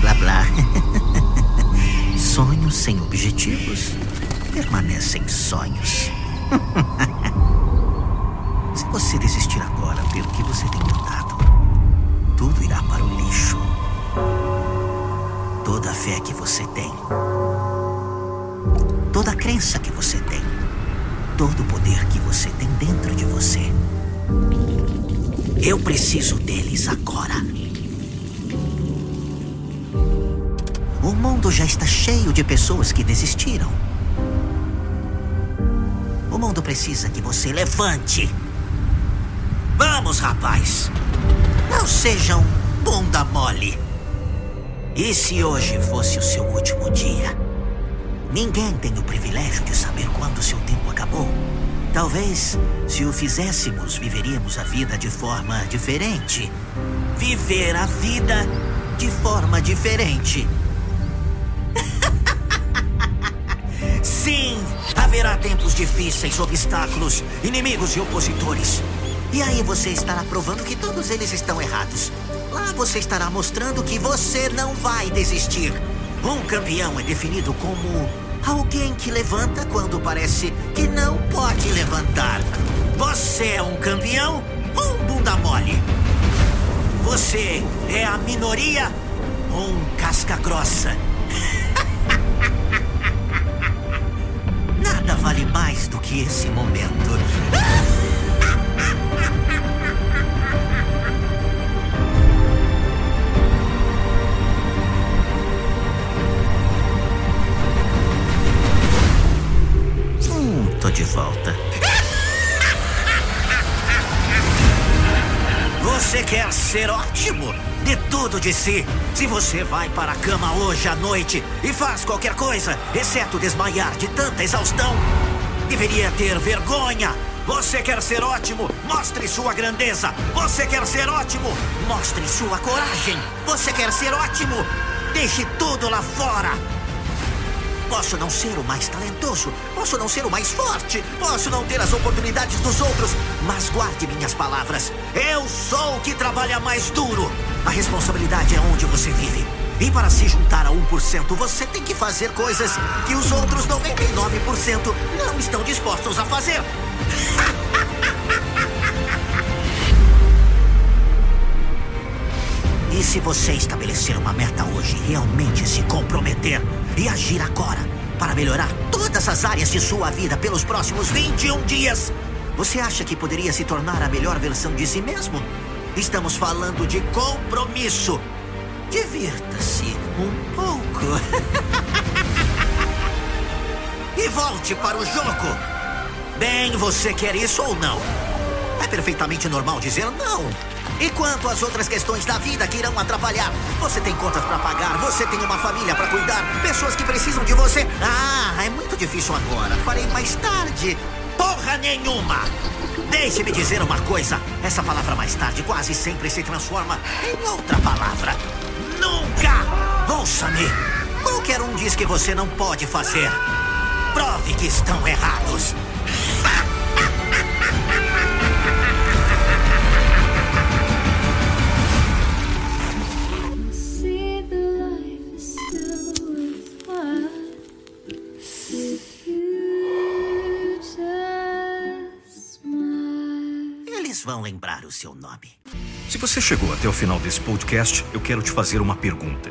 Blá, blá, sonhos sem objetivos permanecem sonhos. Se você desistir agora pelo que você tem lutado, tudo irá para o lixo. Toda a fé que você tem, toda a crença que você tem, todo o poder que você tem dentro de você. Eu preciso deles agora. Mundo já está cheio de pessoas que desistiram. O mundo precisa que você levante. Vamos, rapaz. Não seja um bunda mole. E se hoje fosse o seu último dia? Ninguém tem o privilégio de saber quando seu tempo acabou. Talvez, se o fizéssemos, viveríamos a vida de forma diferente. Viver a vida de forma diferente. Tempos difíceis, obstáculos, inimigos e opositores. E aí você estará provando que todos eles estão errados. Lá você estará mostrando que você não vai desistir. Um campeão é definido como alguém que levanta quando parece que não pode levantar. Você é um campeão ou um bunda mole? Você é a minoria ou um casca grossa? vale mais do que esse momento. Hum, tô de volta. Você quer ser ótimo? De tudo de si. Se você vai para a cama hoje à noite e faz qualquer coisa, exceto desmaiar de tanta exaustão, deveria ter vergonha. Você quer ser ótimo? Mostre sua grandeza. Você quer ser ótimo? Mostre sua coragem. Você quer ser ótimo? Deixe tudo lá fora. Posso não ser o mais talentoso, posso não ser o mais forte, posso não ter as oportunidades dos outros, mas guarde minhas palavras. Eu sou o que trabalha mais duro. A responsabilidade é onde você vive. E para se juntar a 1%, você tem que fazer coisas que os outros 99% não estão dispostos a fazer. E se você estabelecer uma meta hoje, realmente se comprometer e agir agora para melhorar todas as áreas de sua vida pelos próximos 21 dias, você acha que poderia se tornar a melhor versão de si mesmo? Estamos falando de compromisso. Divirta-se um pouco. e volte para o jogo. Bem, você quer isso ou não? É perfeitamente normal dizer não. E quanto às outras questões da vida que irão atrapalhar? Você tem contas para pagar, você tem uma família para cuidar, pessoas que precisam de você. Ah, é muito difícil agora. Farei mais tarde. Porra nenhuma! Deixe-me dizer uma coisa. Essa palavra mais tarde quase sempre se transforma em outra palavra. Nunca! Ouça-me! Qualquer um diz que você não pode fazer. Prove que estão errados. Eles vão lembrar o seu nome. Se você chegou até o final desse podcast, eu quero te fazer uma pergunta.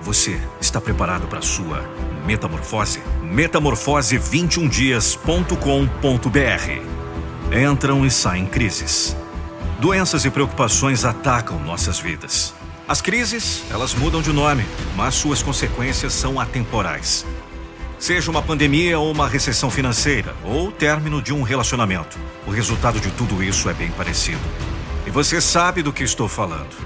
Você está preparado para a sua metamorfose? Metamorfose21dias.com.br Entram e saem crises. Doenças e preocupações atacam nossas vidas. As crises, elas mudam de nome, mas suas consequências são atemporais. Seja uma pandemia ou uma recessão financeira, ou o término de um relacionamento, o resultado de tudo isso é bem parecido. E você sabe do que estou falando.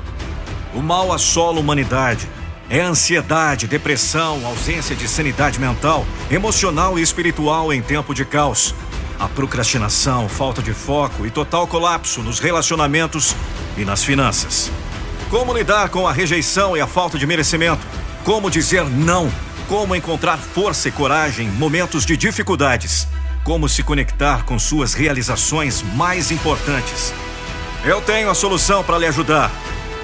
O mal assola a humanidade. É ansiedade, depressão, ausência de sanidade mental, emocional e espiritual em tempo de caos. A procrastinação, falta de foco e total colapso nos relacionamentos e nas finanças. Como lidar com a rejeição e a falta de merecimento? Como dizer não? Como encontrar força e coragem em momentos de dificuldades? Como se conectar com suas realizações mais importantes? Eu tenho a solução para lhe ajudar.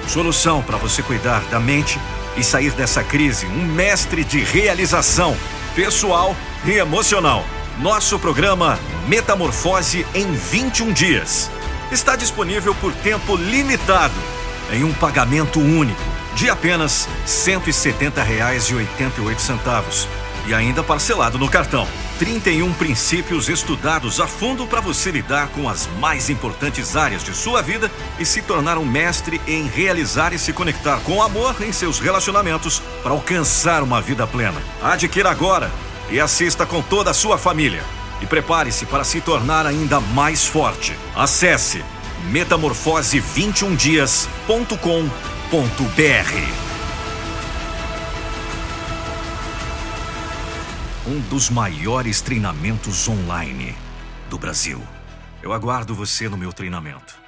Solução para você cuidar da mente e sair dessa crise um mestre de realização pessoal e emocional. Nosso programa Metamorfose em 21 dias está disponível por tempo limitado em um pagamento único de apenas R$ 170,88 e ainda parcelado no cartão. 31 princípios estudados a fundo para você lidar com as mais importantes áreas de sua vida e se tornar um mestre em realizar e se conectar com amor em seus relacionamentos para alcançar uma vida plena. Adquira agora e assista com toda a sua família. E prepare-se para se tornar ainda mais forte. Acesse metamorfose21dias.com.br. Um dos maiores treinamentos online do Brasil. Eu aguardo você no meu treinamento.